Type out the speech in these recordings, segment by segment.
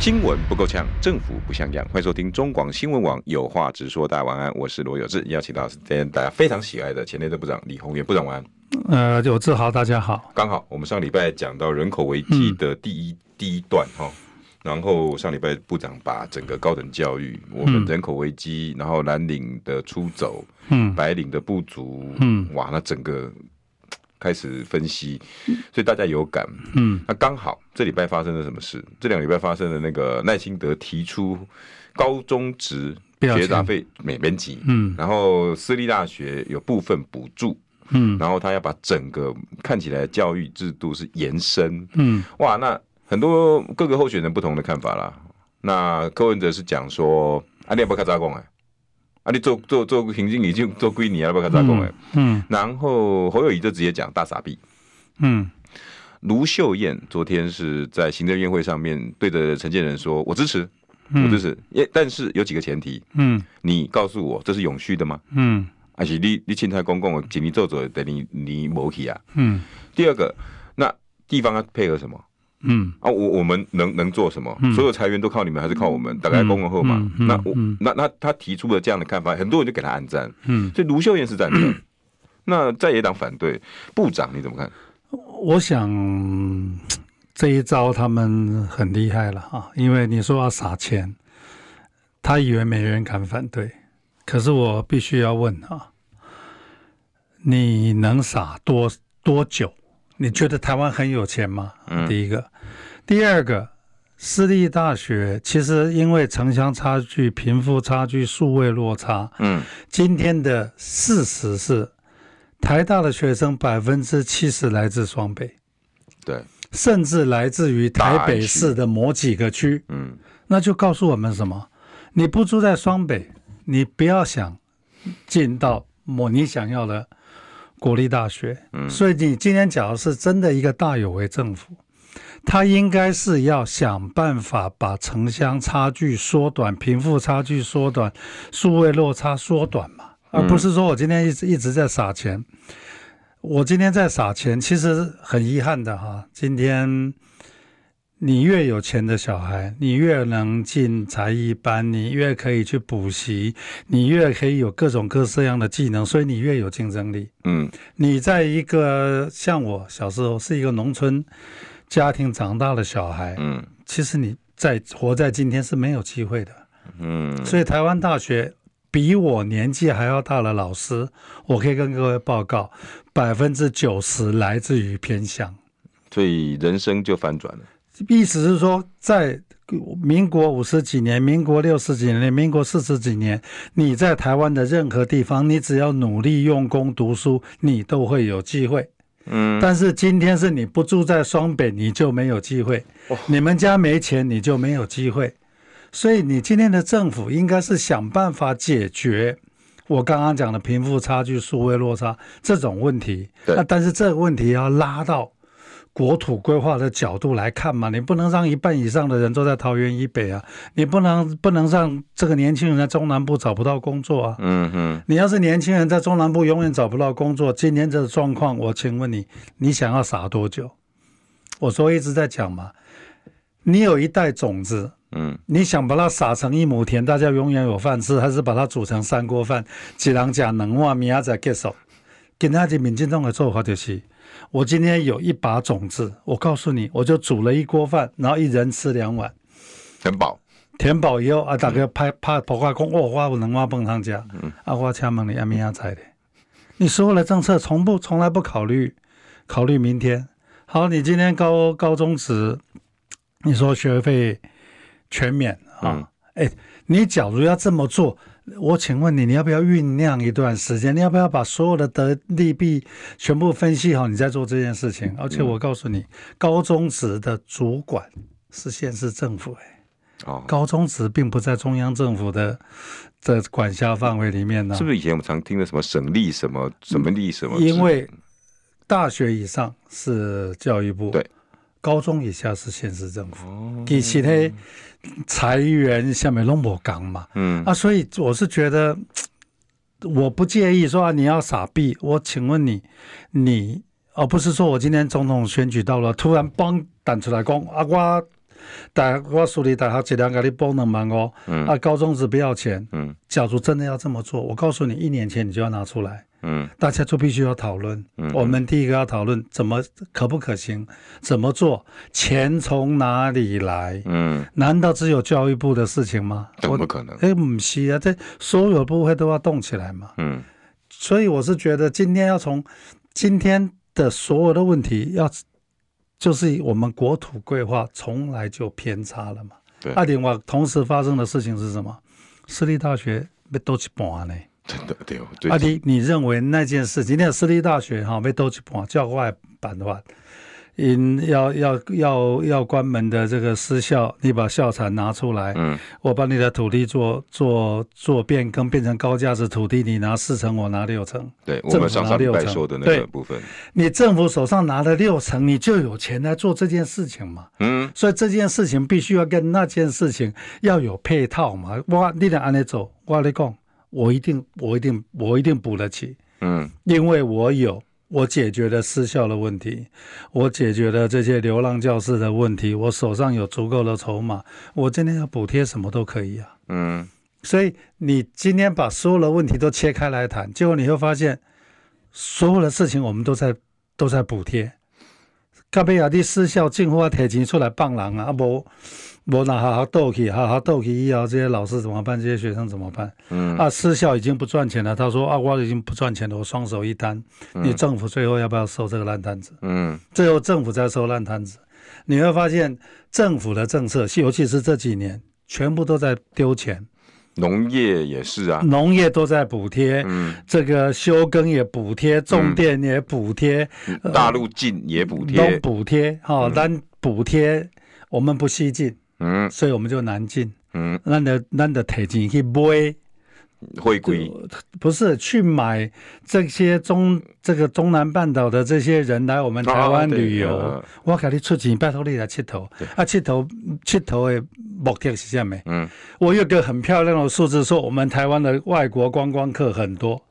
新闻不够呛，政府不像样。欢迎收听中广新闻网有话直说。大家晚安，我是罗有志，邀请到今天大家非常喜爱的前内政部长李鸿源部长。晚安。呃，有志豪，大家好。刚好我们上礼拜讲到人口危机的第一、嗯、第一段哈，然后上礼拜部长把整个高等教育、我们人口危机，然后蓝领的出走，嗯，白领的不足，嗯，哇，那整个。开始分析，所以大家有感。嗯，那刚好这礼拜发生了什么事？这两个礼拜发生了那个赖清德提出高中职学杂费免免级，嗯，然后私立大学有部分补助，嗯，然后他要把整个看起来教育制度是延伸，嗯，哇，那很多各个候选人不同的看法啦。那柯文哲是讲说，啊，你也不看杂工哎。啊！你做做做行政已经做归你啊，不要跟他讲哎。嗯。然后侯友谊就直接讲大傻逼。嗯。卢秀燕昨天是在行政院会上面对着陈建仁说：“我支持，我支持。嗯”但是有几个前提。嗯。你告诉我这是永续的吗？嗯。还是你你青菜公共请你做做等你你没去啊？嗯。第二个，那地方要配合什么？嗯啊，我我们能能做什么？嗯、所有裁员都靠你们，还是靠我们？大概公共后嘛。那我那那他提出了这样的看法，很多人就给他按赞。嗯，所以卢秀燕是赞成。嗯、那在野党反对，部长你怎么看？我想这一招他们很厉害了啊，因为你说要撒钱，他以为没人敢反对，可是我必须要问啊，你能撒多多久？你觉得台湾很有钱吗？嗯，第一个，第二个，私立大学其实因为城乡差距、贫富差距、数位落差，嗯，今天的事实是，台大的学生百分之七十来自双北，对，甚至来自于台北市的某几个区，嗯，那就告诉我们什么？你不住在双北，你不要想进到某你想要的。国立大学，所以你今天讲的是真的一个大有为政府，他应该是要想办法把城乡差距缩短、贫富差距缩短、数位落差缩短嘛，而不是说我今天一直一直在撒钱。我今天在撒钱，其实很遗憾的哈，今天。你越有钱的小孩，你越能进才艺班，你越可以去补习，你越可以有各种各式样的技能，所以你越有竞争力。嗯，你在一个像我小时候是一个农村家庭长大的小孩，嗯，其实你在活在今天是没有机会的。嗯，所以台湾大学比我年纪还要大的老师，我可以跟各位报告，百分之九十来自于偏乡，所以人生就反转了。意思是说，在民国五十几年、民国六十几年、民国四十几年，你在台湾的任何地方，你只要努力用功读书，你都会有机会。嗯，但是今天是你不住在双北，你就没有机会。你们家没钱，你就没有机会。所以，你今天的政府应该是想办法解决我刚刚讲的贫富差距、数位落差这种问题。那但是这个问题要拉到。国土规划的角度来看嘛，你不能让一半以上的人都在桃园以北啊，你不能不能让这个年轻人在中南部找不到工作啊。嗯哼，你要是年轻人在中南部永远找不到工作，今天这个状况，我请问你，你想要撒多久？我说一直在讲嘛，你有一袋种子，嗯，你想把它撒成一亩田，大家永远有饭吃，还是把它煮成三锅饭，几人讲能话，明仔再结束？跟他这民进党的做法就是。我今天有一把种子，我告诉你，我就煮了一锅饭，然后一人吃两碗，填饱。填饱以后啊，大家拍拍破挂讲，哦，我有两碗饭汤吃。嗯，啊，我请问你，阿明亚菜的，你所有的政策从不从来不考虑考虑明天。好，你今天高高中职，你说学费全免啊？哎、嗯欸，你假如要这么做。我请问你，你要不要酝酿一段时间？你要不要把所有的得利弊全部分析好？你再做这件事情。而且我告诉你，高中职的主管是县市政府，哎，哦，高中职并不在中央政府的的管辖范围里面呢。是不是以前我们常听的什么省立什么什么立什么？因为大学以上是教育部，对，高中以下是县市政府。其实呢，财源下面拢无讲嘛，嗯啊，所以我是觉得，我不介意说啊，你要傻币，我请问你，你而、哦、不是说我今天总统选举到了，突然帮弹出来讲啊，我。大我私立大学一两个你帮能忙哦，嗯、啊，高中职不要钱，嗯，假如真的要这么做，我告诉你，一年前你就要拿出来，嗯，大家就必须要讨论，嗯，我们第一个要讨论怎么可不可行，怎么做，钱从哪里来，嗯，难道只有教育部的事情吗？怎么可能？哎，不是啊，这所有部会都要动起来嘛，嗯，所以我是觉得今天要从今天的所有的问题要。就是我们国土规划从来就偏差了嘛。对。啊，另外同时发生的事情是什么？私立大学被倒一半呢？真的对哦。啊，你你认为那件事？今天私立大学哈被倒一半，教外办的话。因要要要要关门的这个私校，你把校产拿出来，嗯，我把你的土地做做做变更，变成高价值土地，你拿四成，我拿六成，对，我们上上礼拜说的那个部分，你政府手上拿了六成，你就有钱来做这件事情嘛，嗯，所以这件事情必须要跟那件事情要有配套嘛，我你得按你走，我跟你讲，我一定我一定我一定补得起，嗯，因为我有。我解决了失效的问题，我解决了这些流浪教师的问题，我手上有足够的筹码，我今天要补贴什么都可以啊。嗯，所以你今天把所有的问题都切开来谈，结果你会发现，所有的事情我们都在都在补贴。盖贝亚蒂失效进货提钱出来帮人啊，不。我那好好斗气，好好斗气以后，这些老师怎么办？这些学生怎么办？嗯，啊，私校已经不赚钱了。他说啊，我已经不赚钱了，我双手一摊。嗯、你政府最后要不要收这个烂摊子？嗯，最后政府在收烂摊子。你会发现政府的政策，尤其是这几年，全部都在丢钱。农业也是啊，农业都在补贴。嗯，这个休耕也补贴，种电也补贴，嗯、大陆进也补贴，都补贴。哈，但补贴我们不西进。嗯，所以我们就难进。嗯，那的那的提钱去买，会贵，不是去买这些中这个中南半岛的这些人来我们台湾旅游。啊、我给你出钱，拜托你来佚头。啊，佚头佚头的目的是什么？嗯，我有个很漂亮的数字，说我们台湾的外国观光客很多。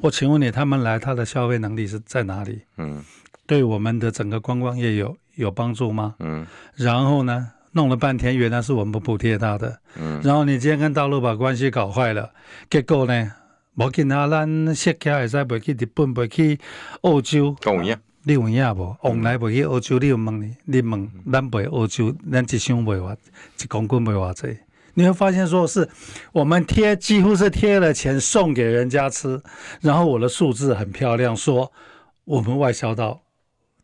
我请问你，他们来他的消费能力是在哪里？嗯，对我们的整个观光业有有帮助吗？嗯，然后呢？弄了半天，原来是我们不补贴他的。嗯，然后你今天跟大陆把关系搞坏了，结果呢？我见他咱设卡会使袂去日本，袂去澳洲。跟我一样，你有影无？往来袂去澳洲，你有问你？你问咱袂澳洲，咱一箱袂偌，一公斤袂偌济。你会发现，说是我们贴，几乎是贴了钱送给人家吃。然后我的数字很漂亮，说我们外销到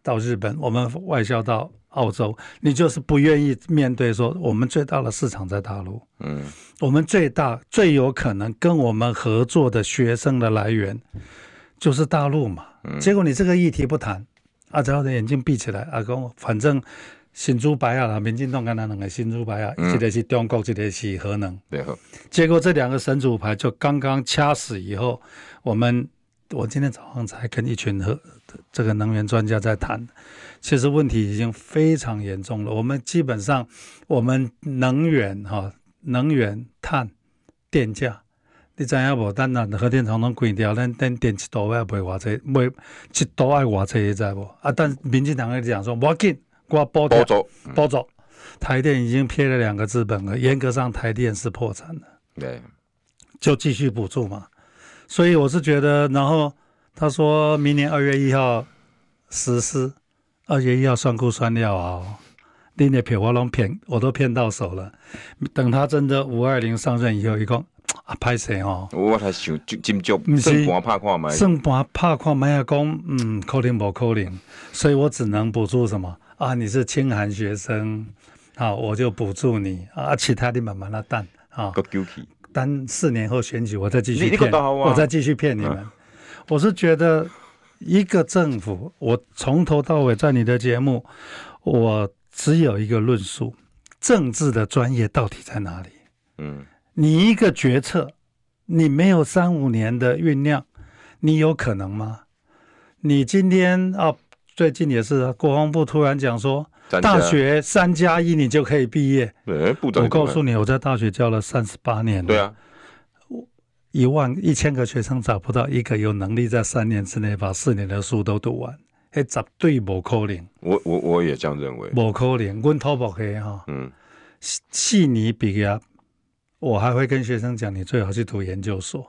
到日本，我们外销到。澳洲，你就是不愿意面对说，我们最大的市场在大陆，嗯，我们最大最有可能跟我们合作的学生的来源就是大陆嘛，嗯，结果你这个议题不谈，啊，只要眼睛闭起来，阿公反正新竹白啊，民进党跟他两个新竹白啊，一个是中国，一个是核能，对，结果这两个神主牌就刚刚掐死以后，我们我今天早上才跟一群核这个能源专家在谈。其实问题已经非常严重了。我们基本上，我们能源哈，能源碳电价，你知影无？咱那核电厂拢关掉，咱咱电一度要卖偌济，卖一度爱偌济，你知无？啊，但民进党在讲说，我紧，我补贴，补助。台电已经撇了两个资本了，严格上台电是破产的。对，就继续补助嘛。所以我是觉得，然后他说明年二月一号实施。二月一号算库算料啊，你的票我拢骗，我都骗到手了。等他真的五二零上任以后，一讲啊，歹势哦。我才想金足，算盘拍看买，算盘拍看买啊，讲嗯，可能不可能，所以我只能补助什么啊？你是清寒学生，好，我就补助你啊。其他的慢慢的等啊，等四年后选举，我再继续骗，我再继续骗你们。我是觉得。一个政府，我从头到尾在你的节目，我只有一个论述：政治的专业到底在哪里？嗯，你一个决策，你没有三五年的酝酿，你有可能吗？你今天啊，最近也是国防部突然讲说，大学三加一你就可以毕业。对，部长，我告诉你，我在大学教了三十八年了。对啊。一万一千个学生找不到一个有能力在三年之内把四年的书都读完，还绝对不可能。我我我也这样认为，不可能。温滔博黑哈，嗯，细你毕业，我还会跟学生讲，你最好去读研究所，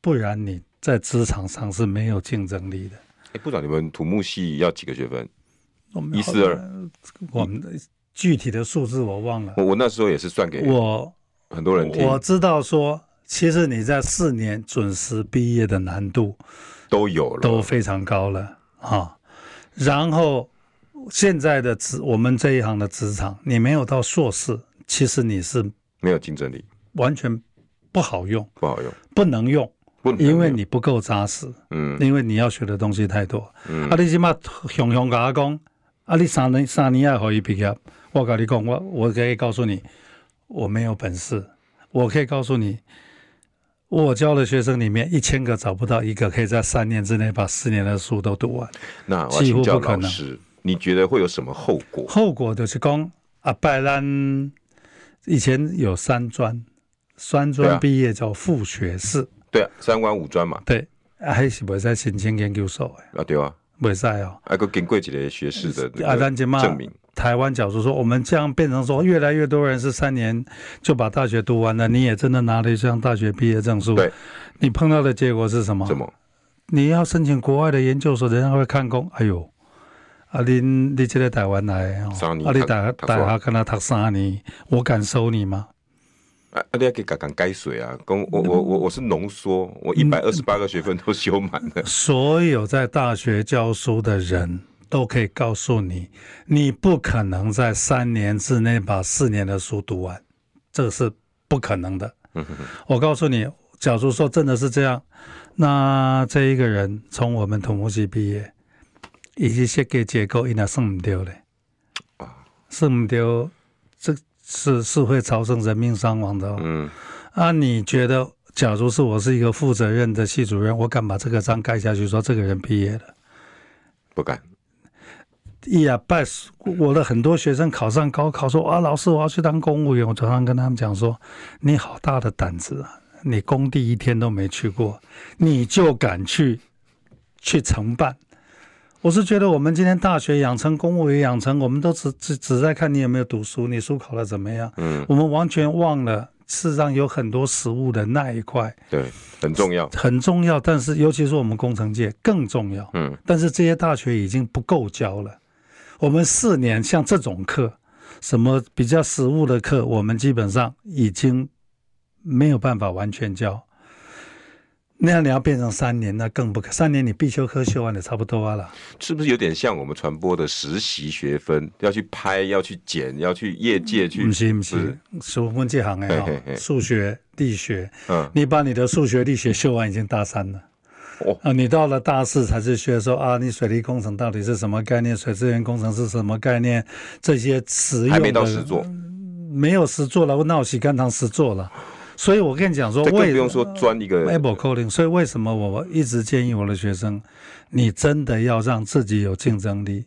不然你在职场上是没有竞争力的。哎，部长，你们土木系要几个学分？一四二。我们的具体的数字我忘了。我我那时候也是算给我很多人听，我知道说。其实你在四年准时毕业的难度都有了，都非常高了啊。然后现在的职，我们这一行的职场，你没有到硕士，其实你是没有竞争力，完全不好用，不好用，不能用，不能，因为你不够扎实，嗯，因为你要学的东西太多，嗯，啊，你起码雄雄跟我讲，啊，你三年三年要可以毕业，我跟你讲，我我可以告诉你，我没有本事，我可以告诉你。我教的学生里面，一千个找不到一个可以在三年之内把四年的书都读完。那几乎不可能。你觉得会有什么后果？后果就是讲啊，拜兰以前有三专，三专毕业叫副学士。对啊，三关五专嘛。对，还是不在申请研究所的。啊，对啊，不在哦。还个经过几个学士的证明。台湾角度说我们这样变成说，越来越多人是三年就把大学读完了，你也真的拿了一张大学毕业证书。对，你碰到的结果是什么？什么？你要申请国外的研究所，人家会看工。哎呦，啊，你你这个台湾来，啊，你大大学跟他读三年，我敢收你吗？啊，你要给刚刚改水啊！跟，我我我我是浓缩，我一百二十八个学分都修满了。所有在大学教书的人。都可以告诉你，你不可能在三年之内把四年的书读完，这是不可能的。我告诉你，假如说真的是这样，那这一个人从我们土木系毕业，以及设计结构应该算不掉嘞，算不掉，这是是会造成人命伤亡的。嗯，啊，你觉得，假如是我是一个负责任的系主任，我敢把这个章盖下去，说这个人毕业了？不敢。呀，拜我的很多学生考上高考，说啊，老师，我要去当公务员。我常常跟他们讲说，你好大的胆子啊！你工地一天都没去过，你就敢去去承办？我是觉得我们今天大学养成，公务员养成，我们都只只只在看你有没有读书，你书考得怎么样？嗯，我们完全忘了，事实上有很多实物的那一块，对，很重要，很重要。但是尤其是我们工程界更重要。嗯，但是这些大学已经不够教了。我们四年像这种课，什么比较实务的课，我们基本上已经没有办法完全教。那样你要变成三年，那更不可。三年你必修课修完的差不多了，是不是有点像我们传播的实习学分？要去拍，要去剪，要去业界去？不是不是，是我们这行哎，数学、力学，嗯，你把你的数学、力学修完，已经大三了。哦、啊，你到了大四才是学说啊，你水利工程到底是什么概念？水资源工程是什么概念？这些实用的还没到实作，没有实做了，我闹洗干堂实做了。所以我跟你讲说，更不用说钻一个 able coding。所以为什么我一直建议我的学生，你真的要让自己有竞争力，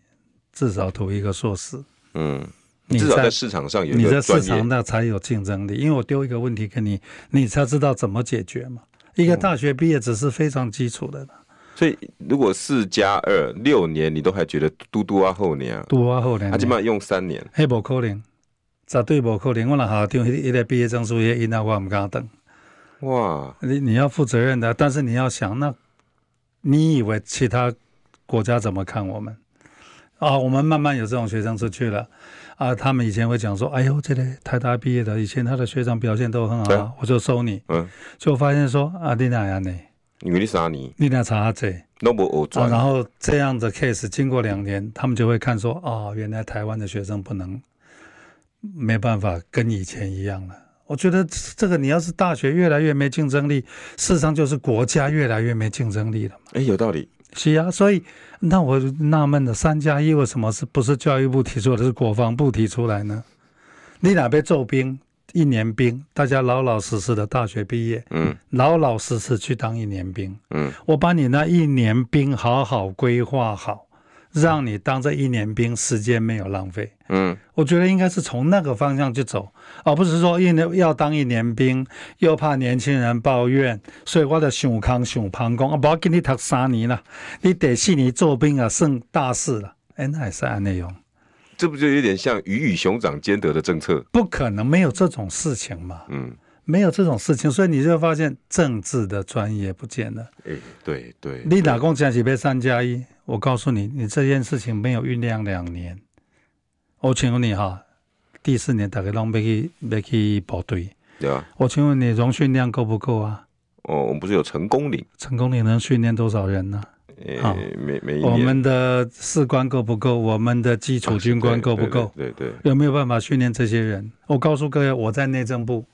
至少读一个硕士。嗯，你至少在市场上有，你在市场那才有竞争力。因为我丢一个问题给你，你才知道怎么解决嘛。一个大学毕业只是非常基础的，嗯，所以如果四加二六年，你都还觉得嘟嘟啊后年啊，嘟啊后年，他起码用三年，黑不可能，绝对不可能。我那校长一一个毕业证书也印到我唔敢等。哇，你你要负责任的，但是你要想，那你以为其他国家怎么看我们？啊，我们慢慢有这种学生出去了。啊，他们以前会讲说：“哎呦，这个台大毕业的，以前他的学长表现都很好，啊、我就收你。”嗯，就发现说：“啊，你哪样呢？因为你啥你？你哪查这？那么我啊，然后这样的 case 经过两年，他们就会看说：哦，原来台湾的学生不能，没办法跟以前一样了。我觉得这个，你要是大学越来越没竞争力，事实上就是国家越来越没竞争力了。哎，有道理。是啊，所以。”那我纳闷了，三加一为什么是不是教育部提出的，是国防部提出来呢？你哪边做兵？一年兵，大家老老实实的大学毕业，嗯，老老实实去当一年兵，嗯，我把你那一年兵好好规划好，让你当这一年兵，时间没有浪费，嗯，我觉得应该是从那个方向去走，而不是说一年要当一年兵，又怕年轻人抱怨，所以我的想康想旁讲，啊，不要给你读三年了，你得四年做兵啊，算大事了，哎，那也是按内容。这不就有点像鱼与熊掌兼得的政策？不可能没有这种事情嘛。嗯，没有这种事情，所以你就会发现政治的专业不见了。哎，对对。你哪公讲起被三加一？我告诉你，你这件事情没有酝酿两年。我请问你哈，第四年大概都没去没去部队。对啊。我请问你，容训量够不够啊？哦，我们不是有成功岭？成功岭能训练多少人呢？好，没没。我们的士官够不够？我们的基础军官够不够？对对。有没有办法训练这些人？我告诉各位，我在内政部，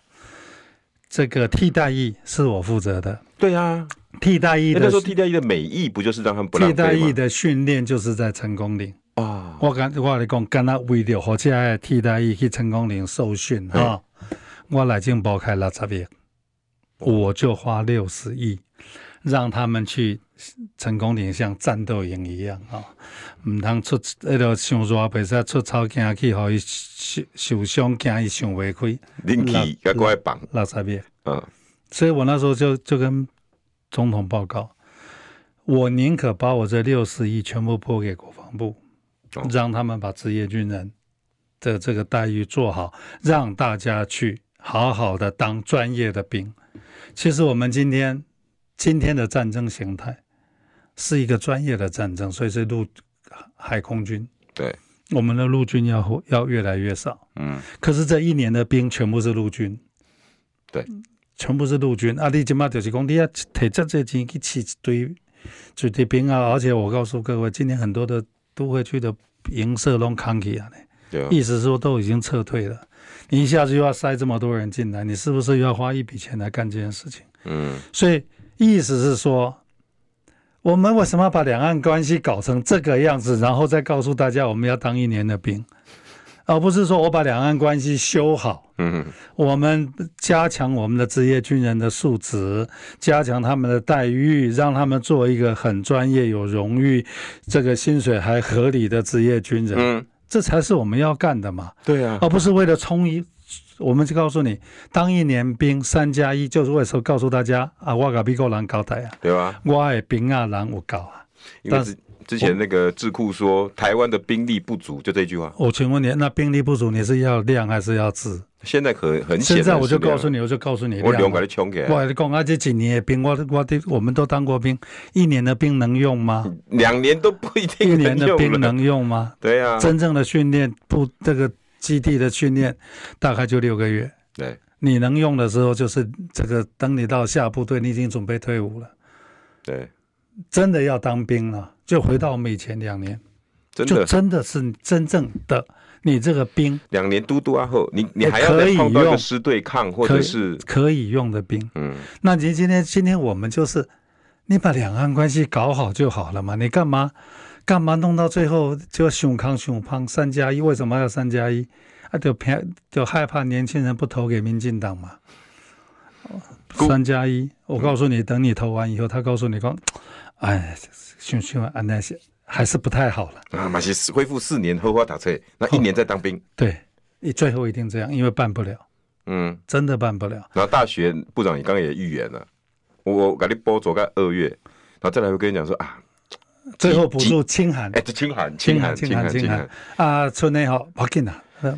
这个替代役是我负责的。对啊，替代役的那时候替代役的美役不就是让他们不替代役的训练就是在成功岭啊。我敢我来讲，敢若为了或者替代伊去成功岭受训哈，我来进包开了这边，我就花六十亿让他们去。成功岭像战斗营一样啊，唔通出那个上热比赛出操惊去，互伊受受伤，惊伊想袂开。临起要过来绑，拉差别。嗯，所以我那时候就就跟总统报告，我宁可把我这六十亿全部拨给国防部，哦、让他们把职业军人的这个待遇做好，让大家去好好的当专业的兵。其实我们今天今天的战争形态。是一个专业的战争，所以是陆海空军。对，我们的陆军要要越来越少。嗯，可是这一年的兵全部是陆军。对，全部是陆军。啊，你今嘛就是讲，你要提这这钱去起一堆一堆兵啊！而且我告诉各位，今年很多的都会区的营舍拢空起啊，对，意思是说都已经撤退了。你一下子又要塞这么多人进来，你是不是又要花一笔钱来干这件事情？嗯，所以意思是说。我们为什么要把两岸关系搞成这个样子，然后再告诉大家我们要当一年的兵，而不是说我把两岸关系修好，嗯，我们加强我们的职业军人的素质，加强他们的待遇，让他们做一个很专业、有荣誉、这个薪水还合理的职业军人，嗯，这才是我们要干的嘛，对啊，而不是为了充一。我们就告诉你，当一年兵三加一，就是为了告诉大家啊，我搞比国人交代啊，对吧？我的兵啊，人有够啊。因为之之前那个智库说台湾的兵力不足，就这句话。我请问你，那兵力不足，你是要量还是要质？现在可很现在我就告诉你，我就告诉你，我两把你冲给。我讲啊，这几年的兵，我我的我们都当过兵，一年的兵能用吗？两年都不一定。一年的兵能用吗？对啊，真正的训练不这个。基地的训练大概就六个月，对，你能用的时候就是这个，等你到下部队，你已经准备退伍了，对，真的要当兵了，就回到我们以前两年，真的就真的是真正的你这个兵，两年都督啊后，你你还要再碰到一个师对抗或者是可以用的兵，嗯，那您今天今天我们就是你把两岸关系搞好就好了嘛，你干嘛？干嘛弄到最后就熊康熊胖三加一？为什么要三加一？啊，就怕就害怕年轻人不投给民进党嘛？三加一，我告诉你，等你投完以后，他告诉你说，哎，熊熊啊，那些还是不太好了啊。马西恢复四年后花打车，那一年再当兵。对，你最后一定这样，因为办不了。嗯，真的办不了。然后大学部长，你刚刚也预言了，我我给你播走个二月，然后再来会跟你讲说啊。最后补助清寒，哎，这清寒，清寒，清寒，清寒啊！春内好，不紧了。二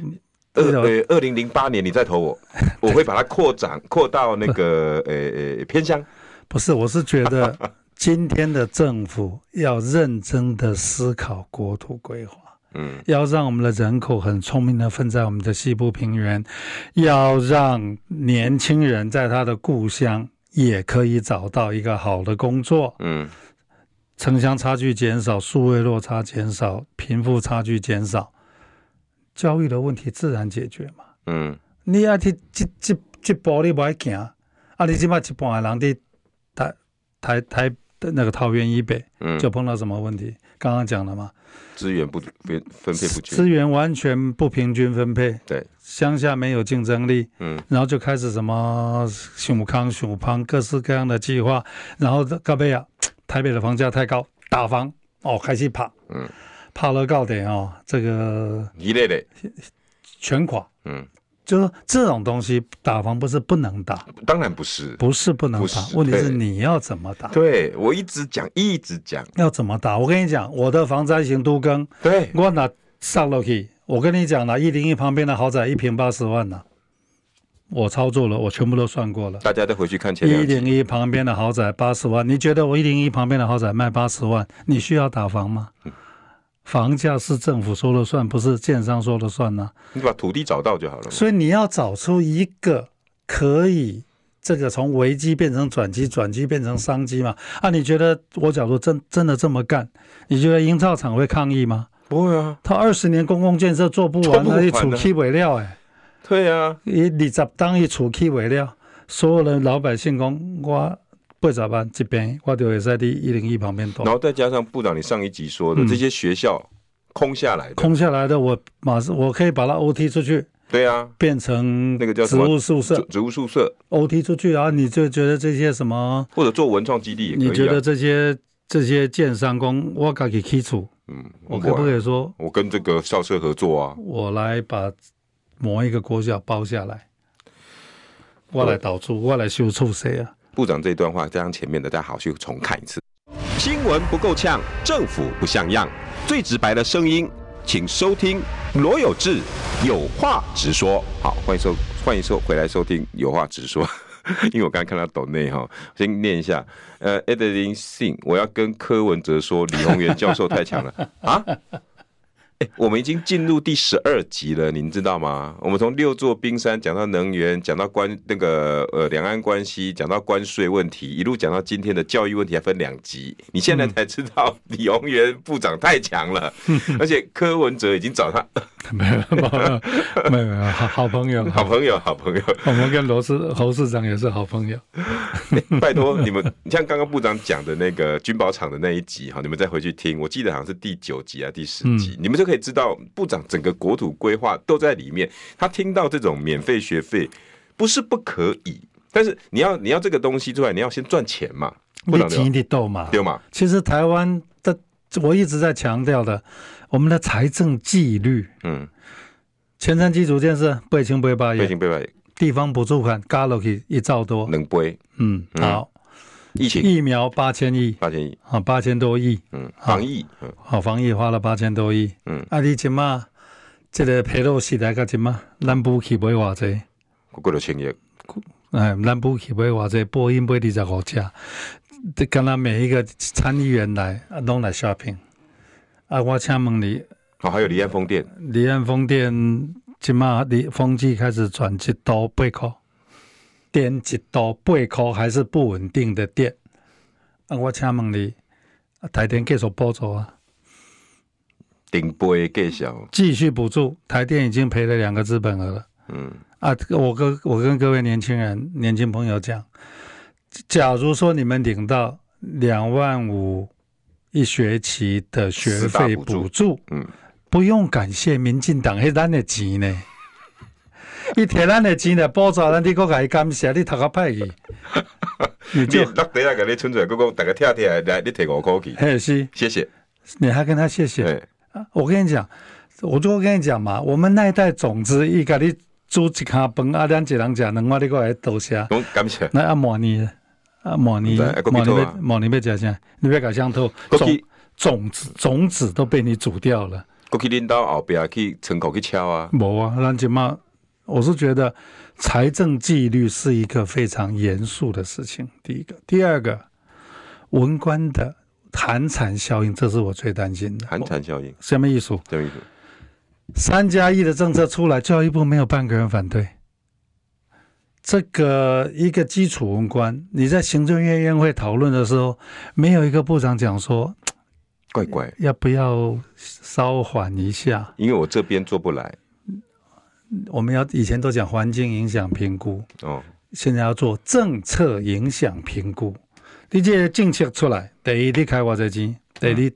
呃，二零零八年你再投我，我会把它扩展扩到那个呃呃偏乡。不是，我是觉得今天的政府要认真的思考国土规划，嗯，要让我们的人口很聪明的分在我们的西部平原，要让年轻人在他的故乡也可以找到一个好的工作，嗯。城乡差距减少，数位落差减少，贫富差距减少，教育的问题自然解决嘛。嗯，你要去这这这步你不爱行，啊，你起码一半的人在台台台的那个桃园以北，嗯，就碰到什么问题？刚刚讲了嘛，资源不分分配不均，资源完全不平均分配。对，乡下没有竞争力。嗯，然后就开始什么熊康熊胖各式各样的计划，然后高贝啊，台北的房价太高，打房哦，开始怕，嗯，怕了高点哦，这个一类的。全垮，嗯。就是这种东西打房不是不能打，当然不是，不是不能打，问题是你要怎么打？对，我一直讲，一直讲要怎么打。我跟你讲，我的防灾型都更，对，我拿上楼去。我跟你讲了，一零一旁边的豪宅一平八十万呢，我操作了，我全部都算过了。大家都回去看。一零一旁边的豪宅八十万，你觉得我一零一旁边的豪宅卖八十万，你需要打房吗？嗯房价是政府说了算，不是建商说了算呢、啊。你把土地找到就好了。所以你要找出一个可以这个从危机变成转机，转机变成商机嘛？啊，你觉得我假如真真的这么干，你觉得营造厂会抗议吗？不会啊，他二十年公共建设做不完，那一储气尾料哎。对啊，你二十当一储气尾料，所有的老百姓讲我。会咋办？这边我就会在第一零一旁边。然后再加上部长你上一集说的、嗯、这些学校空下来的，空下来的我马上我可以把它 OT 出去。对啊，变成那个叫植物宿舍，植物宿舍 OT 出去，然后你就觉得这些什么或者做文创基地也可以、啊。你觉得这些这些建商工我可以起厝？嗯，我可不可以说我跟这个校舍合作啊？我来把某一个国小包下来，我来导出，我来修厝谁啊？部长这段话加上前面的，大家好去重看一次。新闻不够呛，政府不像样，最直白的声音，请收听罗有志有话直说。好，欢迎收欢迎收回来收听有话直说。因为我刚才看到抖内哈，先念一下。呃，Adeline Sing，我要跟柯文哲说，李宏源教授太强了啊。欸、我们已经进入第十二集了，您知道吗？我们从六座冰山讲到能源，讲到关那个呃两岸关系，讲到关税问题，一路讲到今天的教育问题，还分两集。你现在才知道李鸿源部长太强了，嗯、而且柯文哲已经找他，没有 没有没有好 好朋友，好朋友好朋友。我们跟罗市侯市长也是好朋友。欸、拜托你们，像刚刚部长讲的那个军宝厂的那一集哈，你们再回去听，我记得好像是第九集啊，第十集，嗯、你们就。可以知道部长整个国土规划都在里面。他听到这种免费学费不是不可以，但是你要你要这个东西出来，你要先赚钱嘛，不能钱的斗嘛，对嘛？其实台湾的我一直在强调的，我们的财政纪律，嗯，前瞻基础建设八千八百亿，八千八百亿，地方补助款加落去一兆多，能背，嗯，好。疫情。疫苗八千亿，八千亿。啊，八千多亿，嗯，防疫，好，防疫花了八千多亿，嗯，啊，你今嘛，这个佩洛西来个今嘛，南部去买偌济，过了千亿，哎，南部去买偌济，波音买二十五架，这刚刚每一个参议员来啊，拢来 shopping，啊，我请问你，哦，还有离岸风电，离岸风电今嘛，离风机开始转一度八块。电一度八块还是不稳定的电，啊，我请问你，台电继续补助啊？顶杯继续继续补助，台电已经赔了两个资本额了。嗯，啊，我跟我跟各位年轻人、年轻朋友讲，假如说你们领到两万五一学期的学费补助，嗯，不用感谢民进党，是咱的钱呢。伊摕咱的钱来补助咱，你搁甲伊感谢，你读较歹去。你就落地来甲你存出来，搁讲大家跳跳来，你摕五块去。嘿，是，谢谢。你还跟他谢谢？我跟你讲，我就跟你讲嘛，我们那一代种子，伊甲你煮一卡饭，啊，两一人食两碗，你搁来多谢。讲感谢。那阿莫尼，阿莫尼，莫尼要莫尼要食啥？你别搞香头，种种子种子都被你煮掉了。过去领导后边去村口去敲啊？无啊，咱即嘛。我是觉得财政纪律是一个非常严肃的事情。第一个，第二个，文官的寒蝉效应，这是我最担心的。寒蝉效应什么意思？什么意思？三加一的政策出来，教育部没有半个人反对。这个一个基础文官，你在行政院院会讨论的时候，没有一个部长讲说，怪怪，要不要稍缓一下？因为我这边做不来。我们要以前都讲环境影响评估哦，现在要做政策影响评估。你这政策出来，得一你开挖掘机，第二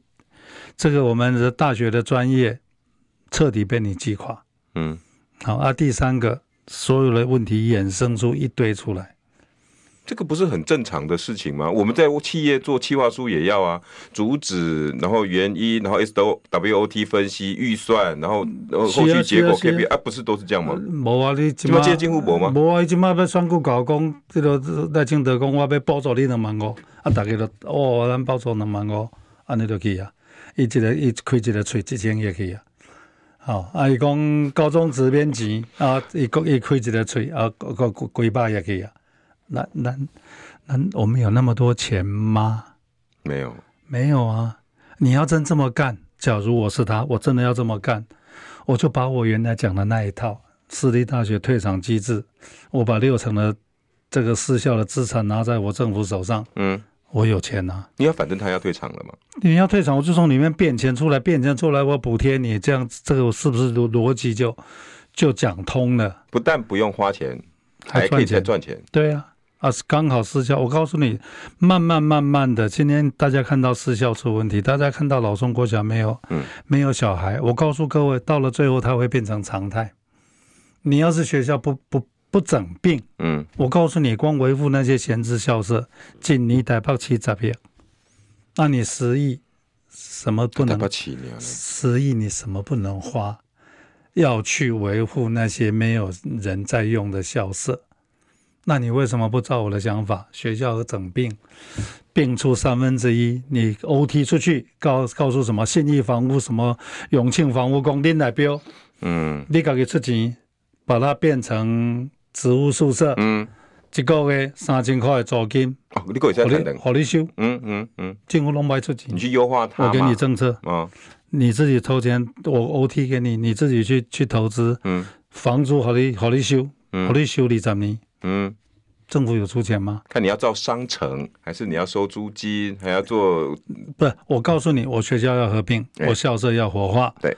这个我们的大学的专业彻底被你击垮。嗯，好啊，第三个，所有的问题衍生出一堆出来。这个不是很正常的事情吗？我们在企业做企划书也要啊，主旨，然后原因，然后 S W O T 分析预算，然后然后后续结果 K P I 啊，不是都是这样吗？无啊，你接政府无吗？无啊，伊今嘛要搞讲，这个赖清德讲我要补助你两万五，啊，大家都哦，咱补助两万五，安尼就去啊，伊一个伊开一个喙一千亿去啊，好，啊，伊讲高中职免钱啊，伊国伊开一个喙啊，个个几百也去啊。那那那我们有那么多钱吗？没有，没有啊！你要真这么干，假如我是他，我真的要这么干，我就把我原来讲的那一套私立大学退场机制，我把六成的这个私校的资产拿在我政府手上，嗯，我有钱呐、啊。你要反正他要退场了嘛？你要退场，我就从里面变钱出来，变钱出来，我补贴你，这样这个是不是逻逻辑就就讲通了？不但不用花钱，还可以再赚钱。对啊。啊，是刚好私校。我告诉你，慢慢慢慢的，今天大家看到私校出问题，大家看到老中国小没有，嗯，没有小孩。我告诉各位，到了最后，它会变成常态。你要是学校不不不整病，嗯，我告诉你，光维护那些闲置校舍，今年台北市十亿，那你十亿什么不能？十亿你什么不能花？要去维护那些没有人在用的校舍。那你为什么不照我的想法？学校和整病，病出三分之一，你 OT 出去，告告诉什么信义房屋、什么永庆房屋，工地来标，嗯，你自己出钱，把它变成职务宿舍，嗯，一个月三千块的租金，哦，你可以再等等，好你修，嗯嗯嗯，政府拢卖出钱，你去优化它，我给你政策，哦，你自己投钱，我 OT 给你，你自己去去投资，嗯，房租好你好你修，好你修二十年。嗯，政府有出钱吗？看你要造商城，还是你要收租金，还要做？不是，我告诉你，我学校要合并，我校舍要活化。对。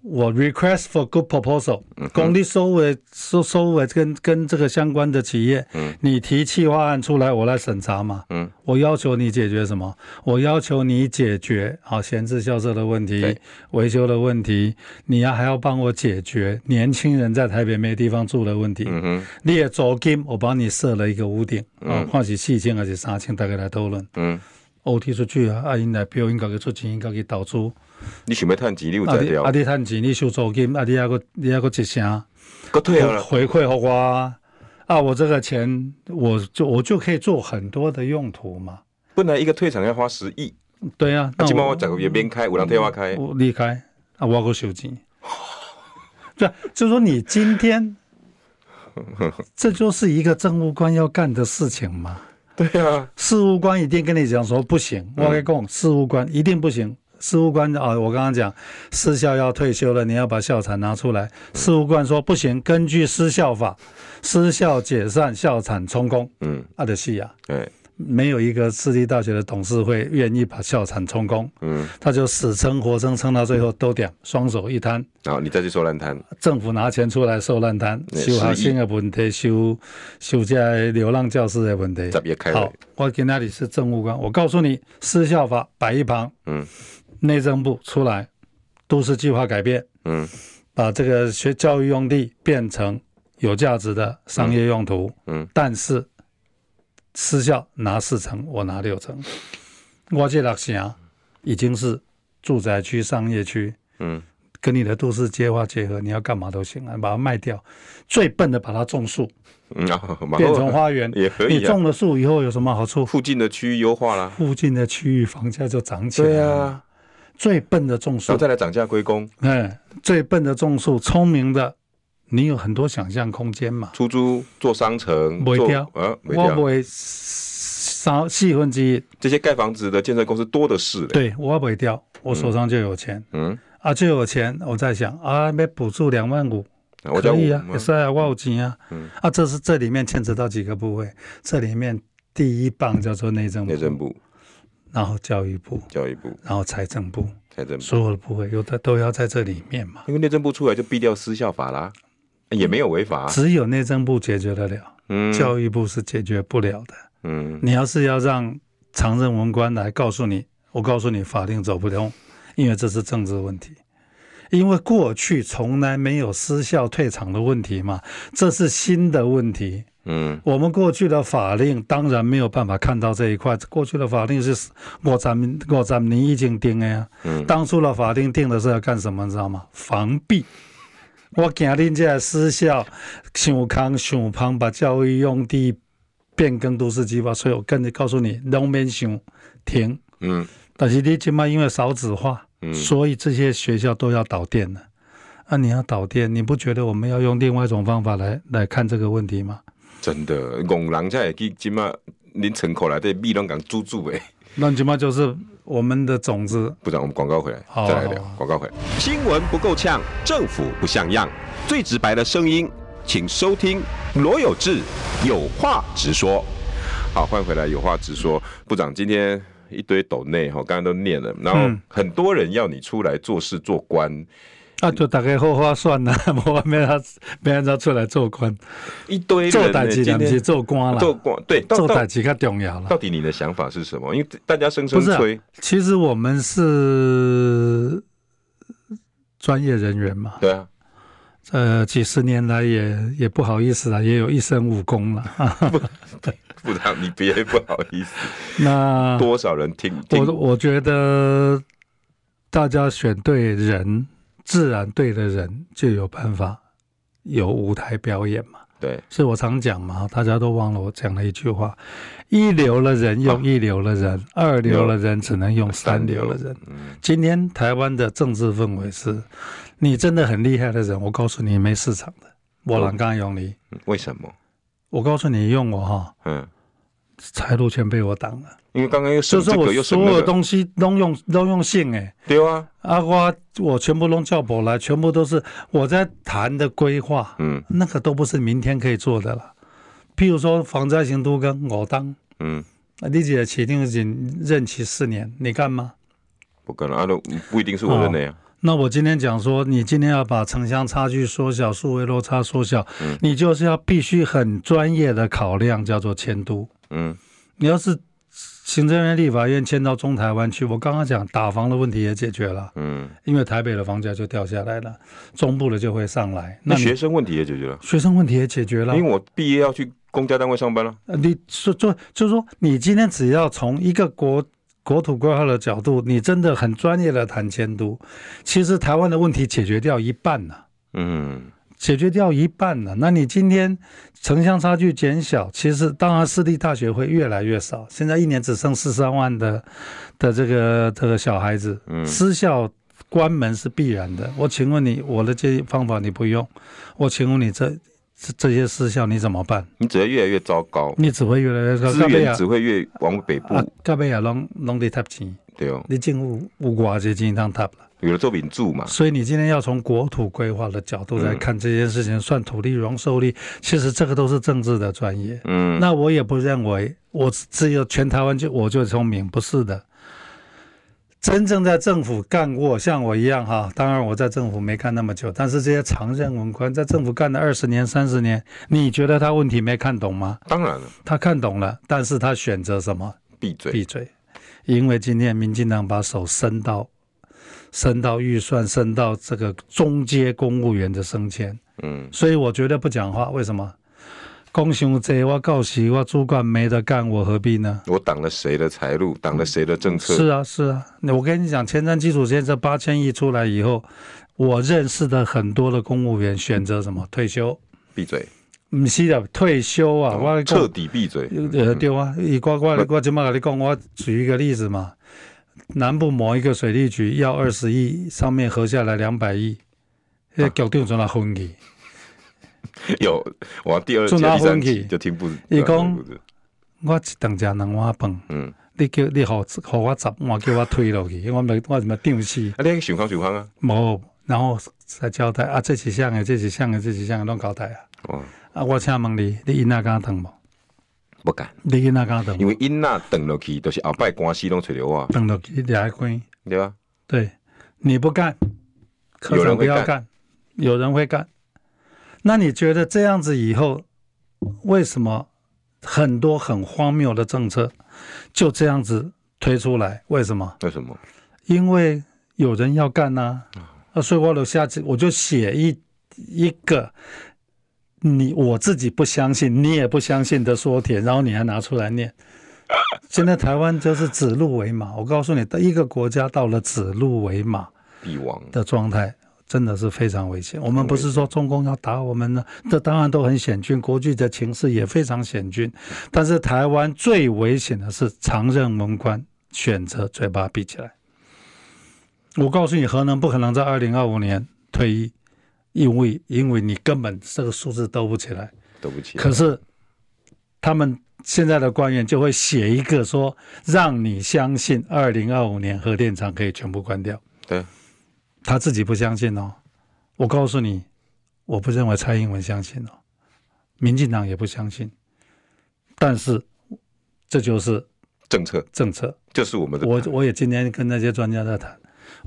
我 request for good proposal，公立收尾收收尾跟跟这个相关的企业，嗯，你提企划案出来，我来审查嘛，嗯，我要求你解决什么？我要求你解决好闲置校舍的问题，维修的问题，你要还要帮我解决年轻人在台北没地方住的问题，嗯，你也租金，我帮你设了一个屋顶，啊，或是四千还是三千，大概来讨论，嗯，OT 出去啊，阿英来表应该给出钱，应该给导出。你想要赚钱，你有在调？啊，你赚钱，你收租金，啊，你还个，你还个一声，个退了回馈给我啊！我这个钱，我就我就可以做很多的用途嘛。本来一个退场要花十亿，对啊。那起码我整个月边开，有人替我开，我离开啊，我个收钱。对，就是说你今天，这就是一个政务官要干的事情嘛。对啊，事务官一定跟你讲说不行，我跟你讲，事务官一定不行。事务官啊，我刚刚讲私校要退休了，你要把校产拿出来。事务官说不行，根据私校法，私校解散，校产充公。嗯，阿德西亚，对，没有一个私立大学的董事会愿意把校产充公。嗯，他就死撑活撑，撑到最后都点，双手一摊。然后你再去收烂摊，政府拿钱出来收烂摊，修学生的问题，修修这流浪教师的问题。好，我给那里是政务官，我告诉你，私校法摆一旁。嗯。内政部出来，都市计划改变，嗯，把这个学教育用地变成有价值的商业用途，嗯，嗯，但是私校拿四成，我拿六成，我这六成已经是住宅区、商业区，嗯，跟你的都市计划结合，你要干嘛都行啊，把它卖掉，最笨的把它种树，嗯啊、变成花园也可以、啊。你种了树以后有什么好处？附近的区域优化了，附近的区域房价就涨起来了。对啊。最笨的种树，然后再来涨价归公。嗯，最笨的种树，聪明的，你有很多想象空间嘛。出租做商城，不会掉，呃，我不会少四分之一。这些盖房子的建设公司多的是。对，我不会掉，我手上就有钱。嗯，啊，就有钱，我在想啊，要补助两万五，可以啊，也是啊，我有钱啊。嗯，啊，这是这里面牵扯到几个部位，这里面第一棒叫做内政部。内政部。然后教育部，教育部，然后财政部，财政部所有的部位有的都要在这里面嘛。因为内政部出来就毙掉私校法啦，也没有违法，只有内政部解决得了，嗯，教育部是解决不了的，嗯。你要是要让常任文官来告诉你，我告诉你法令走不通，因为这是政治问题。因为过去从来没有失效退场的问题嘛，这是新的问题。嗯，我们过去的法令当然没有办法看到这一块。过去的法令是我咱们我咱们已经定的呀。嗯，当初的法令定的是要干什么，你知道吗？防弊。我惊恁这私校，想康想胖，把教育用地变更都市计划，所以我跟你告诉你，农民想停。嗯，但是你起码因为少子化。嗯，所以这些学校都要导电了。啊，你要导电，你不觉得我们要用另外一种方法来来看这个问题吗？真的，工人才会去起码您城口来的米拢讲租住诶。那起码就是我们的种子。部长，我们广告回来，再来聊广告回来。新闻不够呛，政府不像样，最直白的声音，请收听罗有志有话直说。好，欢迎回来，有话直说。部长，今天。一堆斗内哈，刚刚都念了，然后很多人要你出来做事做官，嗯、啊，就大概好 话算了，我没他没让他出来做官，一堆做代志，不是做官了，做官对，做代志较重要了。到底你的想法是什么？因为大家声声吹、啊，其实我们是专业人员嘛，对啊，呃，几十年来也也不好意思了，也有一身武功了。不，不然，你别不好意思。那多少人听？听我我觉得大家选对人，自然对的人就有办法有舞台表演嘛。对，是我常讲嘛，大家都忘了我讲了一句话：一流的人用一流的人，啊、二流的人只能用 三流的人。嗯、今天台湾的政治氛围是，你真的很厉害的人，我告诉你没市场的。我刚刚用你，为什么？我告诉你，用我哈，嗯，财路全被我挡了。因为刚刚又省这个又省那个，所有东西都用都用信哎，对啊，阿花我全部都叫过来，全部都是我在谈的规划，嗯，那个都不是明天可以做的了。譬如说防灾型都跟我当，嗯，你姐起定仅任期四年，你干吗？不可能啊，都不一定是我的那样。那我今天讲说，你今天要把城乡差距缩小，数位落差缩小，嗯，你就是要必须很专业的考量，叫做迁都。嗯，你要是行政院、立法院迁到中台湾去，我刚刚讲打房的问题也解决了。嗯，因为台北的房价就掉下来了，中部的就会上来。那学生问题也解决了，学生问题也解决了，因为我毕业要去公家单位上班了。你说就就是说，你今天只要从一个国。国土规划的角度，你真的很专业的谈迁都，其实台湾的问题解决掉一半了。嗯，解决掉一半了。那你今天城乡差距减小，其实当然私立大学会越来越少。现在一年只剩四三万的的这个这个小孩子，私校关门是必然的。我请问你，我的这些方法你不用，我请问你这。这这些事项你怎么办？你只会越来越糟糕，你只会越来越糟糕，资源只会越往北部。到尾啊，拢拢得贴钱，对哦。你政府有偌济钱当贴了，有了作品住嘛。所以你今天要从国土规划的角度来看这件事情，嗯、算土地容受力，其实这个都是政治的专业。嗯，那我也不认为我只有全台湾就我就聪明，不是的。真正在政府干过像我一样哈，当然我在政府没干那么久，但是这些常任文官在政府干了二十年、三十年，你觉得他问题没看懂吗？当然了，他看懂了，但是他选择什么？闭嘴，闭嘴。因为今天民进党把手伸到，伸到预算，升到这个中阶公务员的升迁，嗯，所以我绝对不讲话。为什么？讲伤济，我告诉我主管没得干，我何必呢？我挡了谁的财路，挡了谁的政策？是啊，是啊。我跟你讲，前瞻基础建设八千亿出来以后，我认识的很多的公务员选择什么？退休？闭嘴！不是的，退休啊！我彻底闭嘴。呃，对啊，一呱呱，我今麦跟你讲，我举一个例子嘛。南部某一个水利局要二十亿，上面合下来两百亿，那局长从哪分去？有我第二集、第三集就听不。伊讲我一顿食两碗饭，嗯，你叫你好，好我十碗叫我推落去，我咪我怎么丢死？啊，你想康想康啊？冇，然后再交代啊，这是像的，这是像的，这是像的，拢交代啊。哦，啊，我请问你，你因那敢等无？不敢。你因那敢等？因为因那等落去，都是后摆关系拢找着我。等落去你还关？对吧？对，你不干，科长不要干，有人会干。那你觉得这样子以后，为什么很多很荒谬的政策就这样子推出来？为什么？为什么？因为有人要干呐、啊，啊，所以我下次我就写一一个你我自己不相信，你也不相信的说帖，然后你还拿出来念。现在台湾就是指鹿为马，我告诉你，一个国家到了指鹿为马帝王的状态，真的是非常危险。我们不是说中共要打我们呢，这当然都很险峻，国际的情势也非常险峻。但是台湾最危险的是常任文官选择嘴巴闭起来。我告诉你，核能不可能在二零二五年退役，因为因为你根本这个数字兜不起来，兜不起来。可是他们。现在的官员就会写一个说，让你相信二零二五年核电厂可以全部关掉。对，他自己不相信哦。我告诉你，我不认为蔡英文相信哦，民进党也不相信。但是这就是政策，政策就是我们的。我我也今天跟那些专家在谈，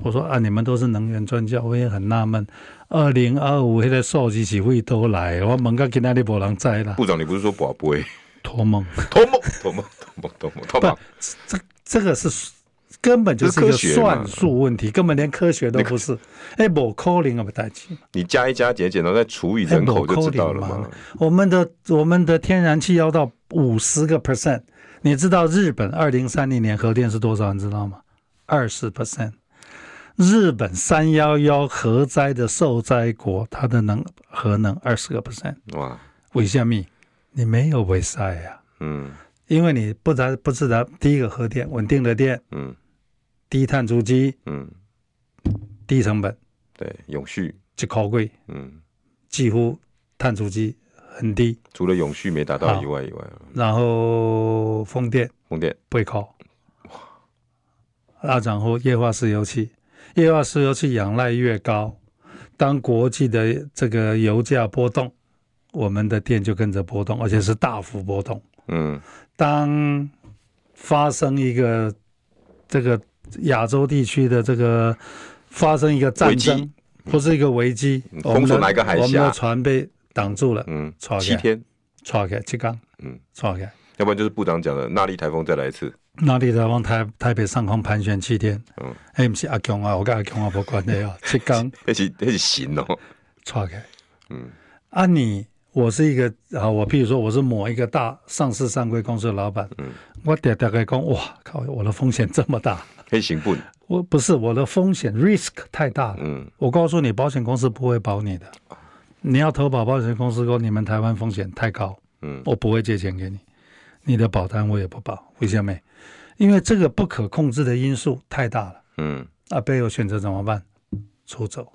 我说啊，你们都是能源专家，我也很纳闷，二零二五那个数字是会都来，我问个今天你无人在啦。部长，你不是说宝贝？托梦，托梦，托梦，托梦，托梦，托梦。这这个是根本就是一个算术问题，根本连科学都不是。哎，不可能啊，不带劲。你加一加减减，然后再除以人口就知道了嘛。我们的我们的天然气要到五十个 percent，你知道日本二零三零年核电是多少？你知道吗？二十 percent。日本三幺幺核灾的受灾国，它的能核能二十个 percent。哇，为什么？你没有为赛呀，嗯，因为你不知不知道第一个核电稳定的电，嗯，低碳足迹，嗯，低成本，对，永续，就靠贵，嗯，几乎碳足迹很低，除了永续没达到以外以外，然后风电，风电。不会靠，哇，啊，然后液化石油气，液化石油气仰赖越高，当国际的这个油价波动。我们的电就跟着波动，而且是大幅波动。嗯，当发生一个这个亚洲地区的这个发生一个战争，不是一个危机，封锁哪个海峡？我们的船被挡住了。嗯，七天，错开七缸。嗯，错开。要不然就是部长讲的纳莉台风再来一次。纳莉台风台台北上空盘旋七天。嗯，哎，不是阿强啊，我跟阿强啊不关的啊，七缸。那是那是行哦。错开。嗯，啊你。我是一个啊，我譬如说我是某一个大上市上柜公司的老板，嗯，我大大概讲，哇靠，我的风险这么大，可以行不？我不是我的风险 risk 太大了，嗯，我告诉你，保险公司不会保你的，你要投保保险公司说你们台湾风险太高，嗯，我不会借钱给你，你的保单我也不保，为什么？因为这个不可控制的因素太大了，嗯，阿贝有选择怎么办？出走。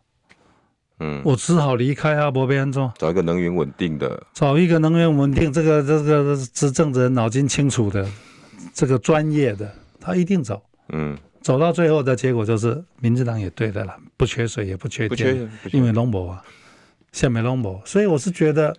嗯，我只好离开啊，不变做找一个能源稳定的，找一个能源稳定，这个这个执政者脑筋清楚的，这个专业的，他一定走。嗯，走到最后的结果就是，民进党也对的了，不缺水也不缺电，不缺，因为龙博啊，下面龙博，所以我是觉得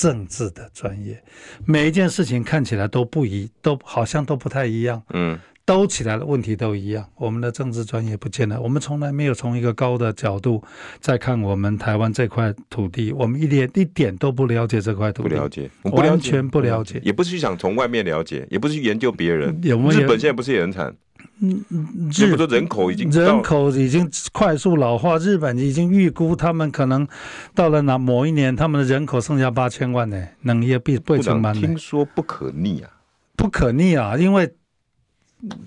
政治的专业，每一件事情看起来都不一，都好像都不太一样。嗯。兜起来的问题都一样，我们的政治专业不见了。我们从来没有从一个高的角度在看我们台湾这块土地，我们一点一点都不了解这块土地，不了解，我不了解，完全不了解。也不是想从外面了解，也不是去研究别人。有没有日本现在不是也很惨？嗯，日本说人口已经人口已经快速老化，日本已经预估他们可能到了哪某一年，他们的人口剩下八千万呢？能也必不成满。听说不可逆啊，不可逆啊，因为。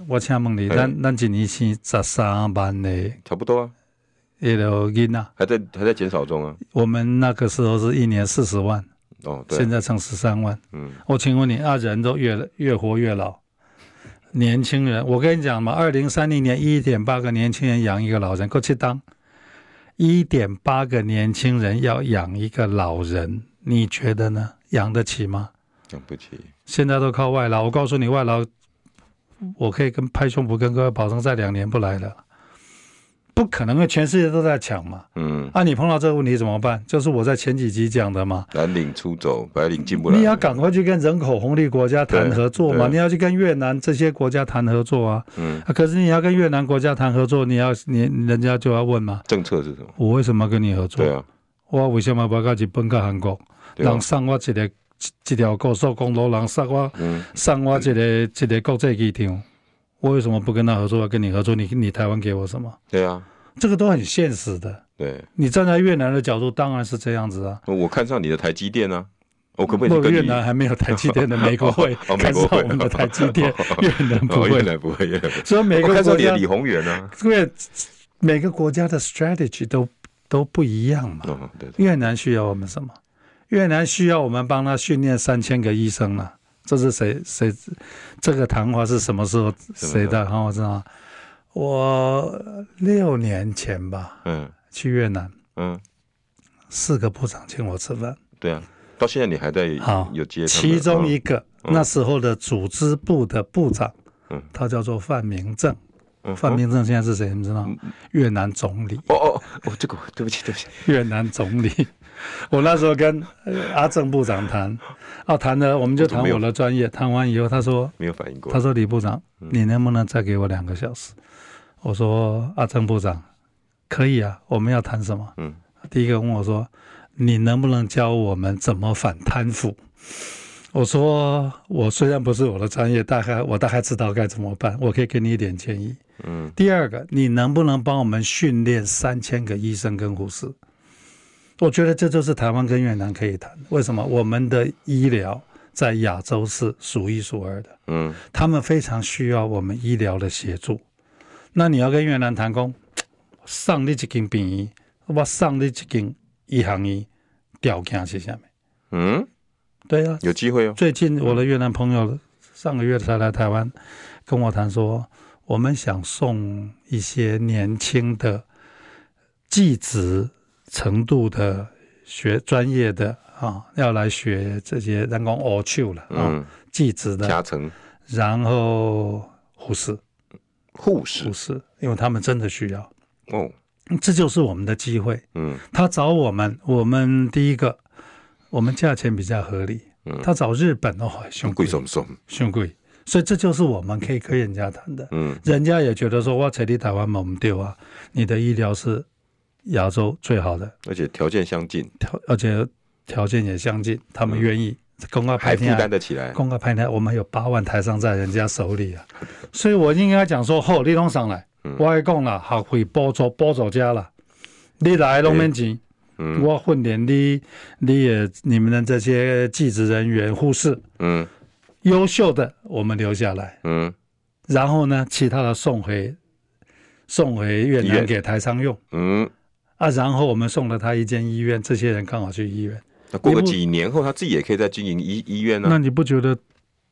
我请问你，咱咱今年是十三万呢？差不多啊，也都因啊，还在还在减少中啊。我们那个时候是一年四十万，哦，对，现在剩十三万。嗯，我请问你，啊，人都越越活越老，年轻人，我跟你讲嘛，二零三零年一点八个年轻人养一个老人，够去当一点八个年轻人要养一个老人，你觉得呢？养得起吗？养不起。现在都靠外劳，我告诉你，外劳。我可以跟拍胸脯跟各位保证，在两年不来了，不可能，全世界都在抢嘛。嗯，啊，你碰到这个问题怎么办？就是我在前几集讲的嘛。蓝领出走，白领进不来。你要赶快去跟人口红利国家谈合作嘛，你要去跟越南这些国家谈合作啊。嗯，啊，可是你要跟越南国家谈合作，你要你人家就要问嘛，政策是什么？我为什么跟你合作？对啊，我为什么不要跟日本跟韩国？让上我一个一条高速公路，让上我上我一个一个国际机场。我为什么不跟他合作？要跟你合作，你你台湾给我什么？对啊，这个都很现实的。对，你站在越南的角度，当然是这样子啊。我看上你的台积电啊。我可不可以跟越南还没有台积电的美国会 看上我们的台积电，越南不会，越南不会。所以每个国家李宏源呢？因为每个国家的 strategy 都都不一样嘛。越南需要我们什么？越南需要我们帮他训练三千个医生啊。这是谁谁？这个谈话是什么时候谁的？好，我知道。我六年前吧，嗯，去越南，嗯，四个部长请我吃饭。对啊。到现在你还在好有接？其中一个那时候的组织部的部长，嗯，他叫做范明正。范明正现在是谁？你知道？越南总理。哦哦哦，这个对不起对不起，越南总理。我那时候跟阿正部长谈，啊，谈了我们就谈我的专业。谈完以后，他说没有反应过。他说李部长，你能不能再给我两个小时？我说阿正部长，可以啊。我们要谈什么？嗯，第一个问我说。你能不能教我们怎么反贪腐？我说，我虽然不是我的专业，大概我大概知道该怎么办，我可以给你一点建议。嗯。第二个，你能不能帮我们训练三千个医生跟护士？我觉得这就是台湾跟越南可以谈。为什么？我们的医疗在亚洲是数一数二的。嗯。他们非常需要我们医疗的协助。那你要跟越南谈工，上你一间病医，我上你一间。一行一条件是下面，嗯，对啊，有机会哦。最近我的越南朋友上个月才来台湾，跟我谈说，我们想送一些年轻的技职程度的学专业的啊，要来学这些人工耳绣了啊，技职的加成，然后护士，护士，护士，因为他们真的需要。哦。这就是我们的机会。嗯，他找我们，我们第一个，我们价钱比较合理。嗯，他找日本的话，凶贵，凶贵，所以这就是我们可以跟人家谈的。嗯，人家也觉得说，哇，彩礼台湾嘛，我们丢啊，你的医疗是亚洲最好的，而且条件相近，条而且条件也相近，他们愿意公告拍片，负担得起来，公开拍片，我们有八万台商在人家手里啊，所以我应该讲说，好，你弄上来。我还讲了，学费补助补助家了，你来都免钱。嗯、我训练你，你也你们的这些技职人员、护士，嗯，优秀的我们留下来，嗯，然后呢，其他的送回送回越南给台商用，嗯，啊，然后我们送了他一间医院，这些人刚好去医院。那过个几年后，他自己也可以再经营医医院呢？那你不觉得？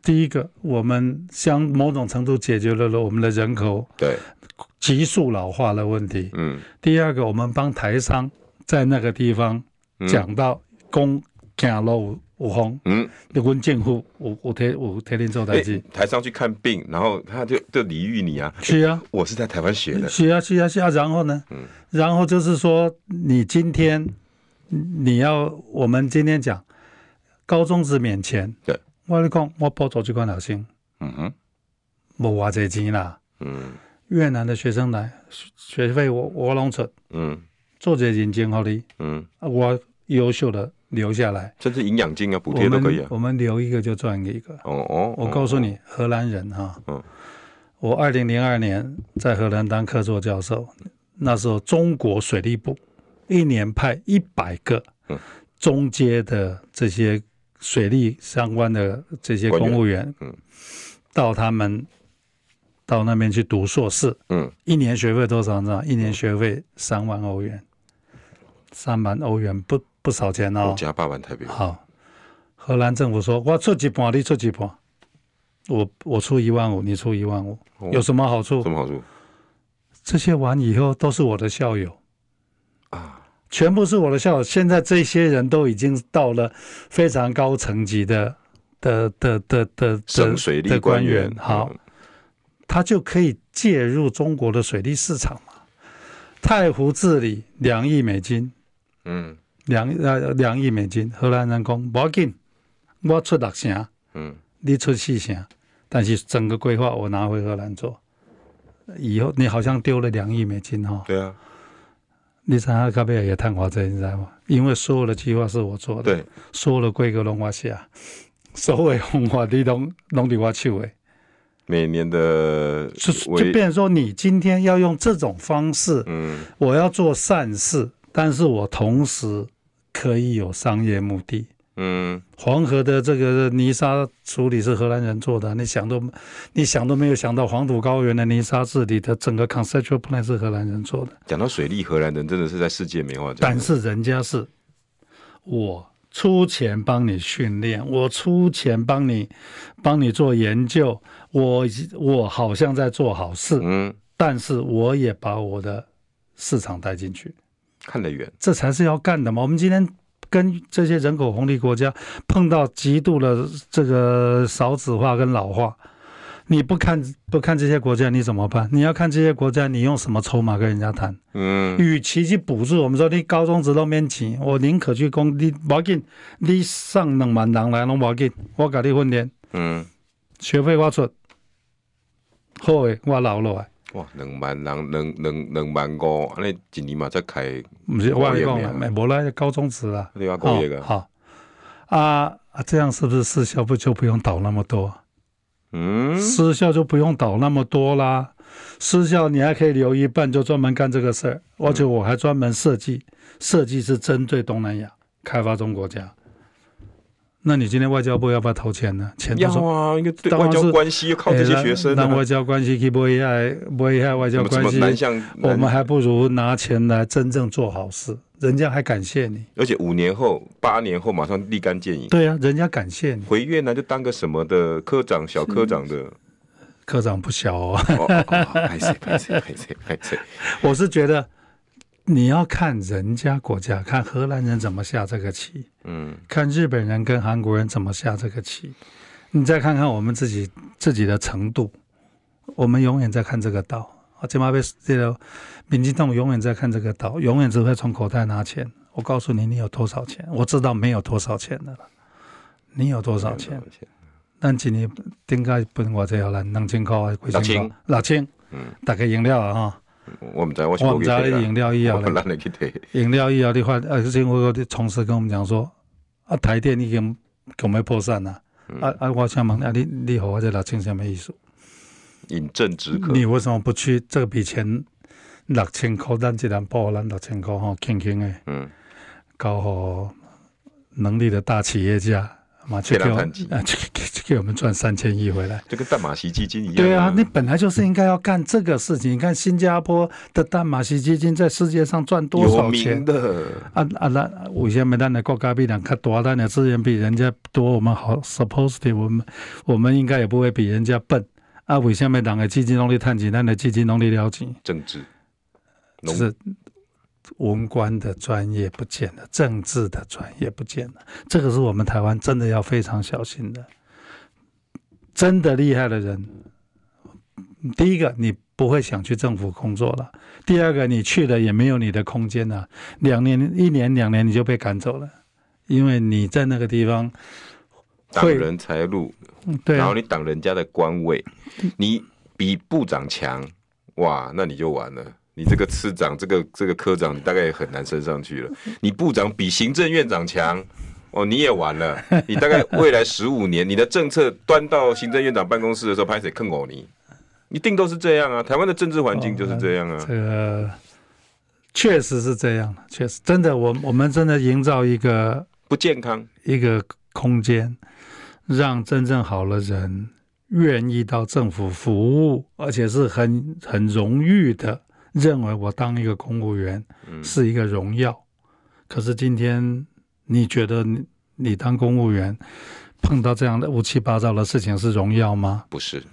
第一个，我们相某种程度解决了了我们的人口对急速老化的问题。嗯。第二个，我们帮台商在那个地方讲到公走路有风。嗯。你问政府，我我替我替你做代志。台上去看病，然后他就就礼遇你啊。是啊。我是在台湾学的。是啊，是啊，是啊。然后呢？嗯。然后就是说，你今天你要我们今天讲高中职免钱。对。我跟你讲，我补助这款老师，嗯哼，无偌济钱啦，嗯，越南的学生来，学费我我拢出，嗯，做这认真好你，嗯，我优秀的留下来，甚至营养金啊补贴都可以啊，我们留一个就赚一个，哦哦，我告诉你，荷兰人哈，嗯，我二零零二年在荷兰当客座教授，那时候中国水利部一年派一百个中阶的这些。水利相关的这些公务员，嗯，到他们到那边去读硕士，嗯，一年学费多少？呢？一年学费三万欧元，三万欧元不不少钱哦，加八万台币。好，荷兰政府说，我出几半，你出几半，我我出一万五，你出一万五，有什么好处？什么好处？这些完以后都是我的校友啊。全部是我的校友，现在这些人都已经到了非常高层级的的的的的省水利官员。好，他就可以介入中国的水利市场嘛。太湖治理两亿美金，嗯，两呃两亿美金，荷兰人讲不要紧，我出六成，嗯，你出四成，但是整个规划我拿回荷兰做，以后你好像丢了两亿美金哈。对啊。你知道咖啡也探华这，你知道吗？因为所有的计划是我做的，对，所有的规格拢我写，所有的方法你拢拢伫我手诶。每年的就就变成说，你今天要用这种方式，嗯，我要做善事，但是我同时可以有商业目的。嗯，黄河的这个泥沙处理是荷兰人做的，你想都你想都没有想到，黄土高原的泥沙治理的整个 conceptual plan 是荷兰人做的。讲到水利，荷兰人真的是在世界没话讲。但是人家是我出钱帮你训练，我出钱帮你帮你做研究，我我好像在做好事，嗯，但是我也把我的市场带进去，看得远，这才是要干的嘛。我们今天。跟这些人口红利国家碰到极度的这个少子化跟老化，你不看不看这些国家你怎么办？你要看这些国家，你用什么筹码跟人家谈？嗯，与其去补助，我们说你高中职都免钱，我宁可去供你，不要紧，你上两万人来拢不要紧，我给你训练，嗯，学费我出，好诶，我留落来。哇，两万人，两两两万五，安尼一年嘛才开？不是我跟你讲，没无啦高中职啊，你要工业个。好啊啊，这样是不是私校不就不用倒那么多？嗯，私校就不用倒那么多啦。私校你还可以留一半，就专门干这个事儿，而且我还专门设计，设计是针对东南亚开发中国家。那你今天外交部要不要投钱呢？钱要啊，应该对外交关系要靠这些学生、啊。那、欸、外交关系可以不会害，不会害外交关系。我们还不如拿钱来真正做好事，人家还感谢你。而且五年后、八年后马上立竿见影。对啊，人家感谢你。回越南就当个什么的科长、小科长的。科长不小哦。拍谁拍谁拍谁拍谁。我是觉得。你要看人家国家，看荷兰人怎么下这个棋，嗯，看日本人跟韩国人怎么下这个棋，你再看看我们自己自己的程度，我们永远在看这个道。啊，这马贝这个民进党永远在看这个道，永远只会从口袋拿钱。我告诉你，你有多少钱？我知道没有多少钱的了。你有多少钱？但今年应该不我这要来两千块，两千，两千，嗯，大概饮料啊哈。我们在我们在饮料医药的饮料医药的话，呃，因为我的同事跟我们讲说，啊，台电已经准备破产了，啊啊，我想问啊，你你和我这六千什么意思？饮鸩止渴。你为什么不去这笔钱六千块，咱既然报咱六千块哈，轻轻的，嗯，搞好能力的大企业家。嘛，去给我们啊，去给给我们赚三千亿回来，就跟淡马锡基金一样。对啊，你本来就是应该要干这个事情。你看新加坡的淡马锡基金在世界上赚多少钱的？啊啊，那为什么咱的国家比人家多，咱的资源比人家多？我们好，supposedly 我们我们应该也不会比人家笨。啊，为什么人的基金能力探钱，咱的基金能力了解？政治，是。文官的专业不见了，政治的专业不见了，这个是我们台湾真的要非常小心的。真的厉害的人，第一个你不会想去政府工作了；第二个你去了也没有你的空间了。两年、一年、两年你就被赶走了，因为你在那个地方挡人财路，对啊，然后你挡人家的官位，你比部长强，哇，那你就完了。你这个次长，这个这个科长，你大概也很难升上去了。你部长比行政院长强，哦，你也完了。你大概未来十五年，你的政策端到行政院长办公室的时候，拍谁坑我你？一定都是这样啊！台湾的政治环境就是这样啊。哦、这个确实是这样，确实真的，我我们真的营造一个不健康一个空间，让真正好的人愿意到政府服务，而且是很很荣誉的。认为我当一个公务员是一个荣耀，嗯、可是今天你觉得你当公务员碰到这样的乌七八糟的事情是荣耀吗？不是，